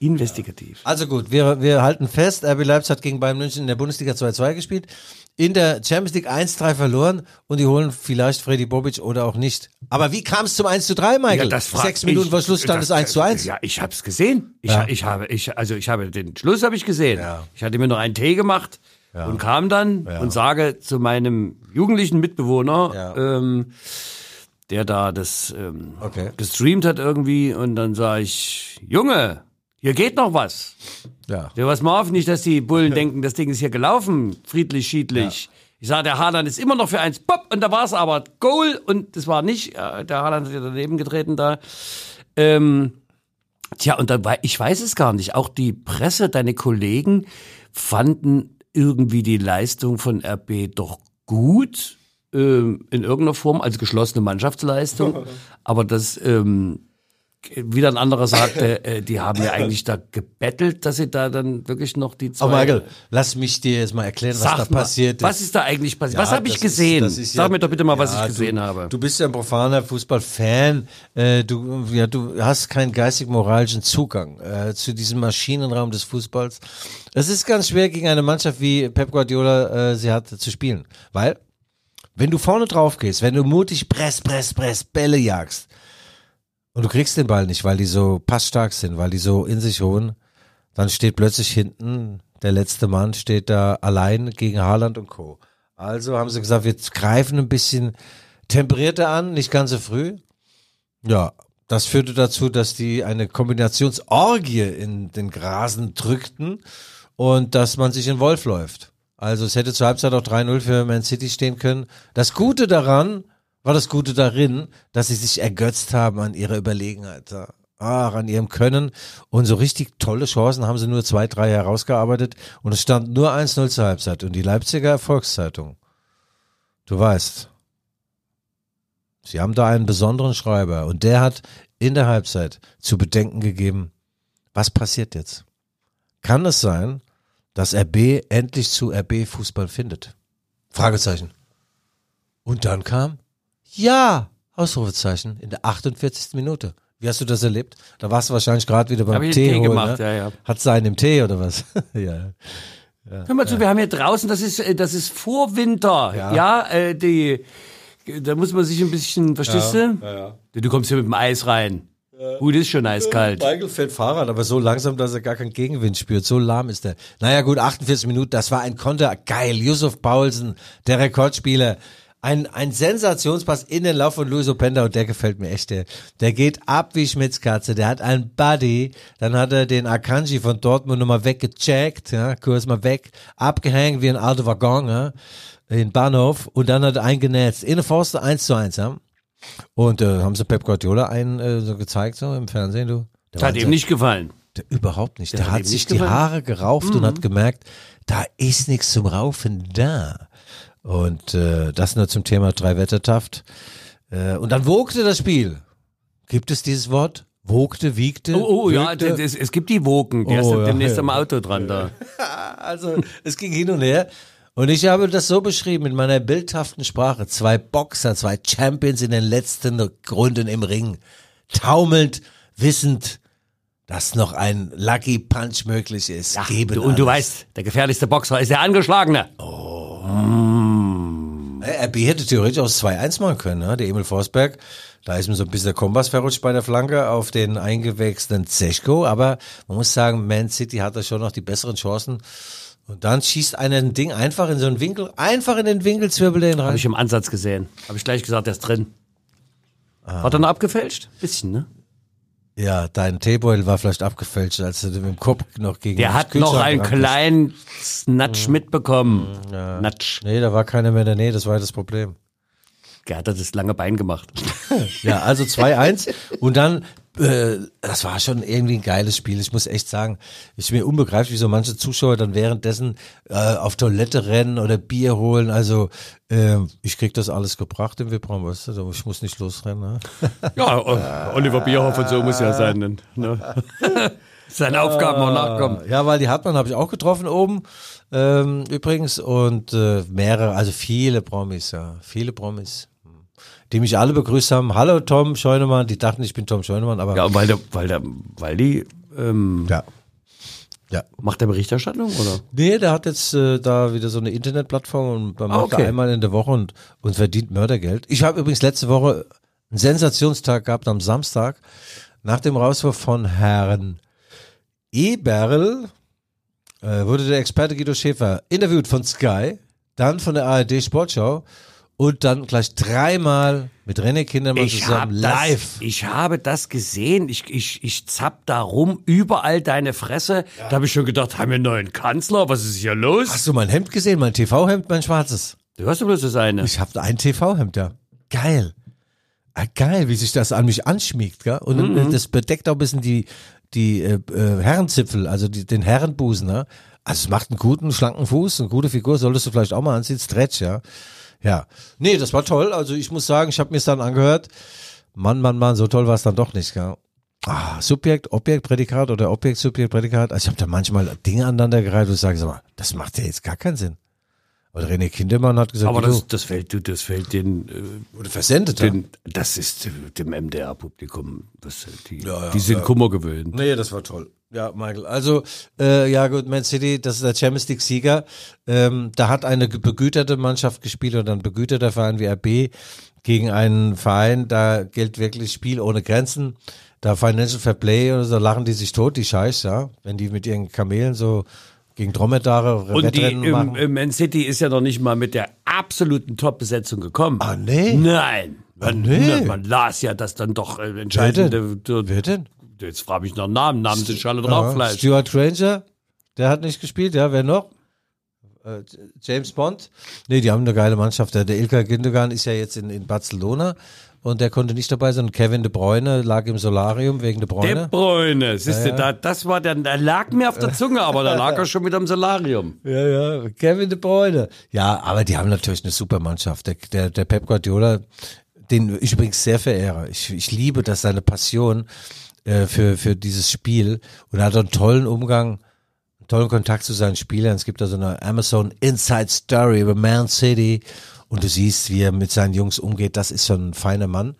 Investigativ. Also gut, wir, wir halten fest, RB Leipzig hat gegen Bayern München in der Bundesliga 2-2 gespielt, in der Champions League 1-3 verloren und die holen vielleicht Freddy Bobic oder auch nicht. Aber wie kam es zum 1-3, Michael? fragt Sechs Minuten mich. vor Schluss stand Das- es 1 zu 1. Ja, ich habe es gesehen. Ich, Ja. ich habe, ich, also ich habe den Schluss habe ich gesehen. Ja. Ich hatte mir noch einen Tee gemacht und kam dann und sage zu meinem jugendlichen Mitbewohner, Ja. ähm, der da das ähm, Okay. gestreamt hat irgendwie, und dann sage ich, Junge, hier geht noch was. Ja. Ja, was mal auf, nicht, dass die Bullen denken, das Ding ist hier gelaufen, friedlich, schiedlich. Ich sage, der Haaland ist immer noch für eins, pop, und da war es aber Goal, und das war nicht, äh, der Haaland hat ja daneben getreten da. Ähm, tja, und dann, wei- ich weiß es gar nicht, auch die Presse, deine Kollegen fanden irgendwie die Leistung von RB doch gut, ähm, in irgendeiner Form, als geschlossene Mannschaftsleistung, aber das, ähm, wieder ein anderer sagte, äh, die haben ja eigentlich da gebettelt, dass sie da dann wirklich noch die zwei. Oh Michael, lass mich dir jetzt mal erklären, was da mal, passiert ist. Was ist da eigentlich passiert? was Ja, habe ich gesehen? Ist, ist Sag ja- mir doch bitte mal, was ja, ich gesehen du, habe. Du bist ja ein profaner Fußballfan. Äh, du, ja, du hast keinen geistig-moralischen Zugang äh, zu diesem Maschinenraum des Fußballs. Es ist ganz schwer, gegen eine Mannschaft wie Pep Guardiola äh, sie hat, zu spielen. Weil, wenn du vorne drauf gehst, wenn du mutig press, press, press, Bälle jagst und du kriegst den Ball nicht, weil die so passstark sind, weil die so in sich ruhen, dann steht plötzlich hinten, der letzte Mann steht da allein gegen Haaland und Co. Also haben sie gesagt, wir greifen ein bisschen temperierter an, nicht ganz so früh. Ja, das führte dazu, dass die eine Kombinationsorgie in den Grasen drückten und dass man sich in Wolf läuft. Also es hätte zur Halbzeit auch 3-0 für Man City stehen können. Das Gute daran war das Gute darin, dass sie sich ergötzt haben an ihrer Überlegenheit. Ach, an ihrem Können. Und so richtig tolle Chancen haben sie nur zwei, drei herausgearbeitet. Und es stand nur 1-0 zur Halbzeit. Und die Leipziger Erfolgszeitung, du weißt, sie haben da einen besonderen Schreiber. Und der hat in der Halbzeit zu bedenken gegeben, was passiert jetzt? Kann es sein, dass RB endlich zu RB Fußball findet? Fragezeichen. Und dann kam, ja, Ausrufezeichen, in der 48. Minute. Wie hast du das erlebt? Da warst du wahrscheinlich gerade wieder beim Hab ich Tee, Tee gemacht, ne? ja, ja. Hat seinen im Tee oder was? ja. Hör mal zu, wir haben hier draußen, das ist, äh, das ist Vorwinter. Ja, äh, die, da muss man sich ein bisschen, verstehst du? Du kommst hier mit dem Eis rein. Gut, ist schon eiskalt. Michael fährt Fahrrad, aber so langsam, dass er gar keinen Gegenwind spürt. So lahm ist er. Naja, gut, 48 Minuten, das war ein Konter. Geil. Yusuf Paulsen, der Rekordspieler. Ein, ein Sensationspass in den Lauf von Luis Openda und der gefällt mir echt. Der, der geht ab wie Schmitzkatze. Der hat einen Buddy. Dann hat er den Akanji von Dortmund nochmal weggecheckt. Ja, kurz mal weg. Abgehängt wie ein alter Waggon. Ja, in Bahnhof. Und dann hat er eingenäht. In der Forste 1 zu 1. Ja. Und äh, haben sie Pep Guardiola einen äh, so gezeigt, so im Fernsehen, du? Der Hat ihm nicht gefallen. der, überhaupt nicht. Der, hat hat ihm sich die gefallen? Haare gerauft und hat gemerkt, da ist nichts zum Raufen da. Und äh, das nur zum Thema Drei-Wettertaft. Äh, und dann wogte das Spiel. Gibt es dieses Wort? Wogte, wiegte? Oh, oh ja, es, es gibt die Wogen. Der Oh, ist ja, demnächst ja. am Auto dran da. Also es ging hin und her. Und ich habe das so beschrieben in meiner bildhaften Sprache. Zwei Boxer, zwei Champions in den letzten Runden im Ring. Taumelnd, wissend, dass noch ein Lucky Punch möglich ist. Geben Du, und du alles. weißt, der gefährlichste Boxer ist der Angeschlagene. Äh, RB hätte theoretisch auch 2-1 machen können, ne? der Emil Forsberg. Da ist mir so ein bisschen der Kompass verrutscht bei der Flanke auf den eingewechselten Zechko. Aber man muss sagen, Man City hat da schon noch die besseren Chancen. Und dann schießt einer ein Ding einfach in so einen Winkel, einfach in den Winkel, zwirbelt er ihn rein. Habe ich im Ansatz gesehen. Habe ich gleich gesagt, der ist drin. Ah. Hat er noch abgefälscht? Bisschen, ne? Ja, dein Teebeutel war vielleicht abgefälscht, als du mit dem Kopf noch gegen Der hat noch einen kleinen Snatch mitbekommen. Natsch. Nee, da war keiner mehr in der Nähe, das war das Problem. Der hat das lange Bein gemacht. Ja, also 2-1 und dann, äh, das war schon irgendwie ein geiles Spiel. Ich muss echt sagen, ich mir unbegreiflich, wie so manche Zuschauer dann währenddessen äh, auf Toilette rennen oder Bier holen. Also äh, ich krieg das alles gebracht im Webraum, weißt du, ich muss nicht losrennen. Ne? Ja, Oliver Bierhoff und so muss ja sein. Ne? Seine Aufgaben auch nachkommen. Ja, weil die Hartmann habe ich auch getroffen oben ähm, übrigens und äh, mehrere, also viele Promis, ja, viele Promis, die mich alle begrüßt haben. Hallo Tom Scheunemann, die dachten, ich bin Tom Scheunemann, aber Ja, weil der, weil der, weil die, ähm, ja. Ja. macht der Berichterstattung, oder? Nee, der hat jetzt äh, da wieder so eine Internetplattform und man Ah, macht da okay. einmal in der Woche und, und verdient Mördergeld. Ich habe übrigens letzte Woche einen Sensationstag gehabt am Samstag nach dem Rauswurf von Herrn Eberl äh, wurde der Experte Guido Schäfer interviewt von Sky, dann von der ARD Sportschau und dann gleich dreimal mit René Kindermann Ich zusammen live. das, ich habe das gesehen. Ich, ich, ich zapp da rum, überall deine Fresse. Da habe ich schon gedacht, haben wir einen neuen Kanzler? Was ist hier los? Hast du mein Hemd gesehen, mein TV-Hemd, mein schwarzes? Du hörst doch bloß das eine. Ich habe ein TV-Hemd da. Geil. Ah, geil, wie sich das an mich anschmiegt, gell? Und äh, das bedeckt auch ein bisschen die, die äh, äh, Herrenzipfel, also die, den Herrenbusen, ne? Also es macht einen guten, schlanken Fuß, eine gute Figur, solltest du vielleicht auch mal anziehen, Stretch, ja. Ja. Nee, das war toll. Also ich muss sagen, ich habe mir es dann angehört. Mann, Mann, Mann, so toll war es dann doch nicht, gell? Ah, Subjekt, Objekt, Prädikat oder Objekt, Subjekt, Prädikat. Also ich habe da manchmal Dinge aneinander gereiht, ich sage, sag mal, das macht ja jetzt gar keinen Sinn. Oder René Kindermann hat gesagt, Aber das, das fällt, du, das fällt den, äh, wurde versendet. den das ist äh, dem MDR-Publikum, was, äh, die, Ja, ja, die sind ja. Kummer gewöhnt. Nee, das war toll. Ja, Michael. Also, äh, ja gut, Man City, das ist der Champions League-Sieger. Ähm, da hat eine begüterte Mannschaft gespielt oder ein begüterter Verein wie RB gegen einen Verein, da gilt wirklich Spiel ohne Grenzen. Da Financial Fair Play oder so lachen die sich tot, die Scheiß, ja. Wenn die mit ihren Kamelen so gegen Dromedare Und die Wettrennen im, machen. im Man City ist ja noch nicht mal mit der absoluten Top-Besetzung gekommen. Ah, nee? Nein. Man, nee. na, man las ja, dass dann doch äh, entscheidende. Wer denn? Jetzt frage ich nach Namen. Namen sind Charlotte Ja, Rauchfleisch. Stuart Ranger, der hat nicht gespielt, ja, wer noch? Äh, James Bond? Nee, die haben eine geile Mannschaft. Der, der Ilkay Gündogan ist ja jetzt in, in Barcelona und der konnte nicht dabei sein. Kevin De Bruyne lag im Solarium wegen De De Bruyne. Bruyne, siehst du, da, das war der, der lag mir auf der Zunge, aber da lag er schon wieder im Solarium. Ja, ja, Kevin De Bruyne. Ja, aber die haben natürlich eine super Mannschaft. Der, der, der Pep Guardiola, den ich übrigens sehr verehre. Ich, ich liebe das, seine Passion äh, für, für dieses Spiel und er hat einen tollen Umgang, einen tollen Kontakt zu seinen Spielern. Es gibt da so eine Amazon Inside Story über Man City Und du siehst, wie er mit seinen Jungs umgeht. Das ist schon ein feiner Mann.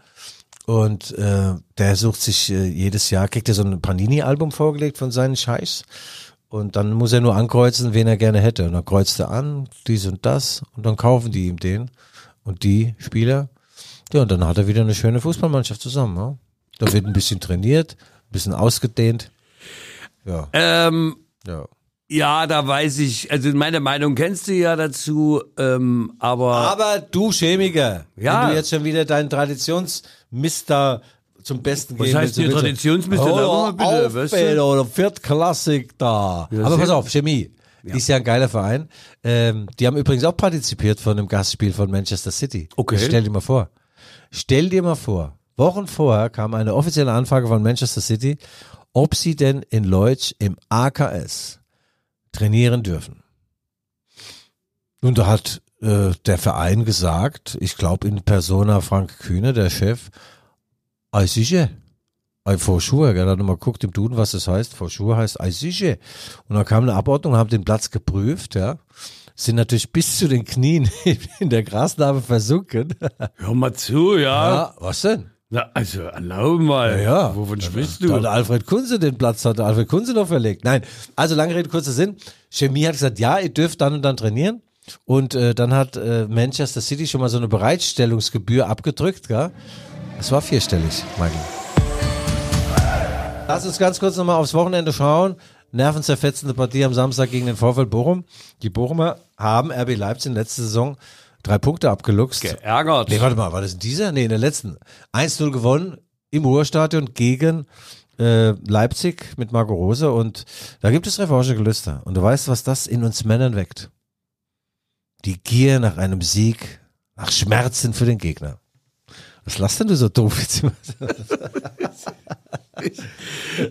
Und äh, der sucht sich äh, jedes Jahr, kriegt er so ein Panini-Album vorgelegt von seinen Scheichs. Und dann muss er nur ankreuzen, wen er gerne hätte. Und dann kreuzt er an, dies und das. Und dann kaufen die ihm den und die Spieler. Ja, und dann hat er wieder eine schöne Fußballmannschaft zusammen. Ja? Da wird ein bisschen trainiert, ein bisschen ausgedehnt. Ja, Ähm, ja. ja, da weiß ich, also meine Meinung kennst du ja dazu, ähm, aber, Aber du Chemiker, Ja. wenn du jetzt schon wieder deinen Traditionsmister zum Besten Was geben heißt willst, hier Traditionsmister? Oh, bitte, auf, weißt du? Oder Viertklassik da. Ja, Aber pass auf, Chemie. Ist ja ein geiler Verein. Ähm, die haben übrigens auch partizipiert von einem Gastspiel von Manchester City. Okay. Stell dir mal vor. Stell dir mal vor, Wochen vorher kam eine offizielle Anfrage von Manchester City, ob sie denn in Leutsch im AKS trainieren dürfen. Und da hat äh, der Verein gesagt, ich glaube in Persona Frank Kühne, der Chef, ah sicher, ein vor Schuhe, da hat er mal geguckt im Duden, was das heißt. Vor Schuhe heißt ei sicher. Und dann kam eine Abordnung, haben den Platz geprüft, ja. Sind natürlich bis zu den Knien in der Grasnarbe versunken. hör mal zu, ja. Ja, was denn? Na, also, erlaube mal. Ja, Wovon sprichst Da du? hat Alfred Kunze den Platz, hat Alfred Kunze noch verlegt. Nein, also lange Rede, kurzer Sinn. Chemie hat gesagt, ja, ihr dürft dann und dann trainieren. Und äh, dann hat äh, Manchester City schon mal so eine Bereitstellungsgebühr abgedrückt, gell? Es war vierstellig, Michael. Lass uns ganz kurz nochmal aufs Wochenende schauen. Nervenzerfetzende Partie am Samstag gegen den VfL Bochum. Die Bochumer haben RB Leipzig in letzter Saison drei Punkte abgeluchst. Geärgert. Nee, warte mal, war das in dieser? Nee, in der letzten. 1-0 gewonnen im Ruhrstadion gegen äh, Leipzig mit Marco Rose und da gibt es Revanchegelüster. Und du weißt, was das in uns Männern weckt? Die Gier nach einem Sieg, nach Schmerzen für den Gegner. Was lachst denn du so doof jetzt?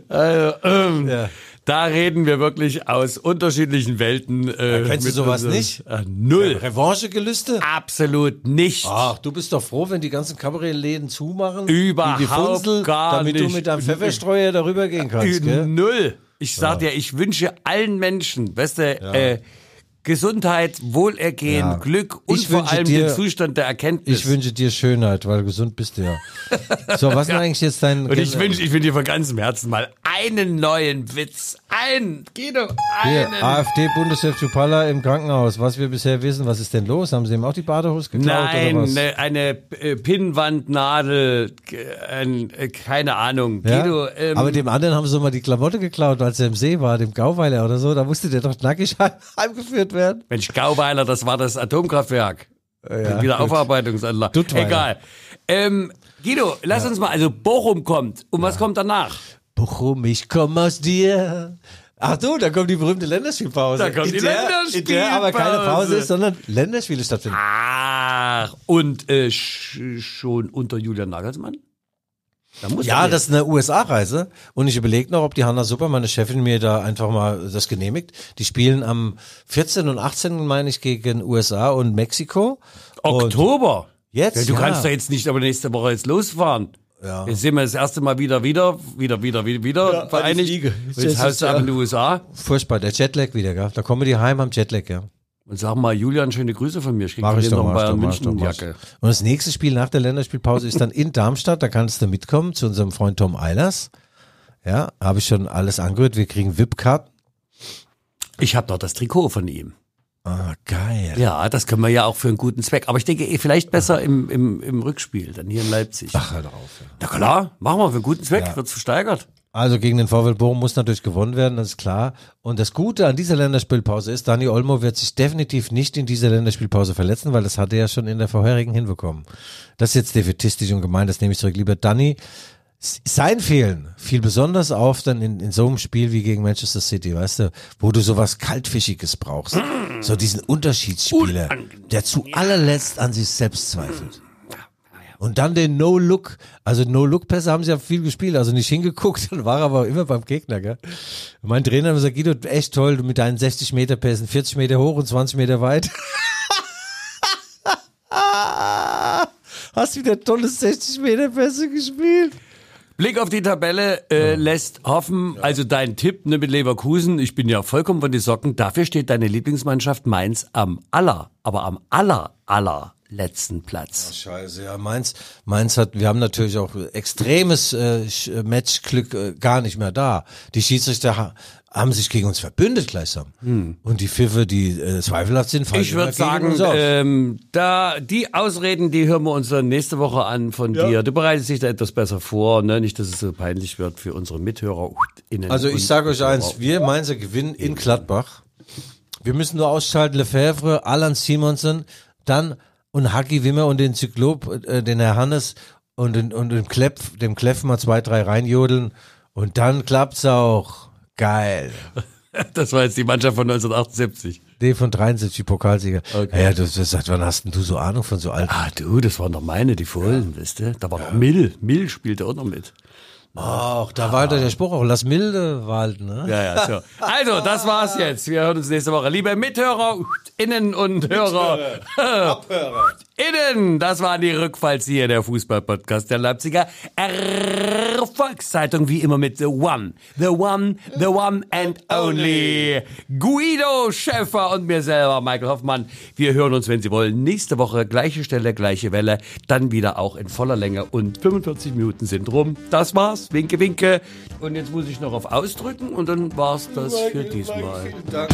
Also, ähm, Ja. Da reden wir wirklich aus unterschiedlichen Welten. Äh, kennst du sowas unseren- nicht? Äh, null. Revanchegelüste? Absolut nicht. Ach, du bist doch froh, wenn die ganzen Kabarettläden zumachen. Überhaupt die Funsel, gar damit du nicht. mit deinem Pfefferstreuer darüber gehen kannst, gell? Null. Ich sag dir, ich wünsche allen Menschen, weißt du, äh, Gesundheit, Wohlergehen, Ja. Glück und vor allem dir- den Zustand der Erkenntnis. Ich wünsche dir Schönheit, weil gesund bist du ja. So, was ist denn eigentlich jetzt dein... und ich wünsche, ich wünsche dir von ganzem Herzen mal einen neuen Witz. Einen, Guido, Hier, einen. AfD-Bundeschef Chupalla im Krankenhaus. Was wir bisher wissen, was ist denn los? Haben sie ihm auch die Badehose geklaut Nein, oder was? ne, eine äh, Pinnwandnadel, ein, äh, keine Ahnung. Ja? Guido, ähm, Aber dem anderen haben sie mal die Klamotte geklaut, als er im See war, dem Gauweiler oder so. Da musste der doch nackig heim, heimgeführt werden. Mensch, Gauweiler, das war das Atomkraftwerk. Ja, Wiederaufarbeitungsanlage. Egal. Ähm, Guido, lass uns mal, also Bochum kommt. Und was kommt danach? Bochum, ich komm aus dir. Ach du, da kommt die berühmte Länderspielpause. Da kommt in die der, In der aber keine Länderspielpause. Pause ist, sondern Länderspiele stattfinden. Ach, und äh, sch schon unter Julian Nagelsmann? Da muss Ja, das ist eine USA-Reise. Und ich überlege noch, ob die Hanna Super, meine Chefin, mir da einfach mal das genehmigt. Die spielen am 14. und 18. meine ich gegen USA und Mexiko. Und Oktober. Jetzt, Ja, du ja. kannst doch jetzt nicht aber nächste Woche jetzt losfahren. Ja. Jetzt sind wir das erste Mal wieder, wieder, wieder, wieder, wieder, wieder Ja, vereinigt. Und Jetzt du ja- ab in die USA. Furchtbar, der Jetlag wieder, gell? Da kommen die heim am Jetlag, ja. Und sag mal, Julian, schöne Grüße von mir. Ich krieg Mach von ich dir noch Bayern München. Jacke. Und das nächste Spiel nach der Länderspielpause ist dann in Darmstadt. Da kannst du mitkommen zu unserem Freund Tom Eilers. Ja, habe ich schon alles angerührt. Wir kriegen VIP-Karten. Ich habe noch das Trikot von ihm. Ah, geil. Ja, das können wir ja auch für einen guten Zweck. Aber ich denke, eh, vielleicht besser im, im, im Rückspiel, dann hier in Leipzig. Ach, hör doch auf. Ja. Na klar, machen wir für einen guten Zweck, Ja. wird's versteigert. Also gegen den VfL Bochum muss natürlich gewonnen werden, das ist klar. Und das Gute an dieser Länderspielpause ist, Dani Olmo wird sich definitiv nicht in dieser Länderspielpause verletzen, weil das hat er ja schon in der vorherigen hinbekommen. Das ist jetzt defetistisch und gemein, das nehme ich zurück. Lieber Dani, sein Fehlen fiel besonders auf dann in, in so einem Spiel wie gegen Manchester City, weißt du, wo du sowas Kaltfischiges brauchst. So diesen Unterschiedsspieler, der zu allerletzt an sich selbst zweifelt. Und dann den No-Look, also No-Look-Pässe haben sie ja viel gespielt, also nicht hingeguckt, dann war er aber immer beim Gegner, gell. Mein Trainer hat gesagt, Guido, echt toll, du mit deinen 60 Meter Pässen, 40 Meter hoch und 20 Meter weit. Hast wieder tolle 60 Meter Pässe gespielt. Blick auf die Tabelle äh, lässt hoffen, also dein Tipp ne, mit Leverkusen, ich bin ja vollkommen von die Socken, dafür steht deine Lieblingsmannschaft Mainz am aller, aber am aller, aller letzten Platz. Scheiße, ja, Mainz, Mainz hat, wir haben natürlich auch extremes äh, Sch- Matchglück äh, gar nicht mehr da. Die Schiedsrichter ha haben sich gegen uns verbündet gleichsam. Und die Pfiffe, die äh, zweifelhaft sind, fallen Ich würde sagen, ähm, da die Ausreden, die hören wir uns dann nächste Woche an von dir. Du bereitest dich da etwas besser vor, ne? Nicht, dass es so peinlich wird für unsere Mithörer. innen Also ich sage euch eins, wir Mainzer gewinnen in Gladbach. Wir müssen nur ausschalten Lefebvre, Alan Simonsen, dann und Haki Wimmer und den Zyklop, äh, den Herr Hannes und, den, und dem Klepp, dem Kleff mal zwei, drei reinjodeln und dann klappt's auch. Geil. Das war jetzt die Mannschaft von 1978. Nee, von 73 Pokalsieger. Okay. Ja, du, du seit wann hast denn du so Ahnung von so alten? Ah, du, das waren doch meine, die Fohlen, wisst ihr? Da war noch Mill. Mill spielte auch noch mit. Ach, da war der Spruch auch, lass milde walten, ne? Ja, ja, so. Also, das war's jetzt. Wir hören uns nächste Woche. Liebe Mithörer, Innen und Hörer, Innen, das waren die Rückfallzieher der Fußballpodcast der Leipziger Erfolgszeitung, wie immer mit The One, The One, The One and Only. Guido Schäfer und mir selber, Michael Hoffmann. Wir hören uns, wenn Sie wollen, nächste Woche, gleiche Stelle, gleiche Welle, dann wieder auch in voller Länge und 45 Minuten sind rum. Das war's, winke, winke. Und jetzt muss ich noch auf Ausdrücken und dann war's das für diesmal. Dank.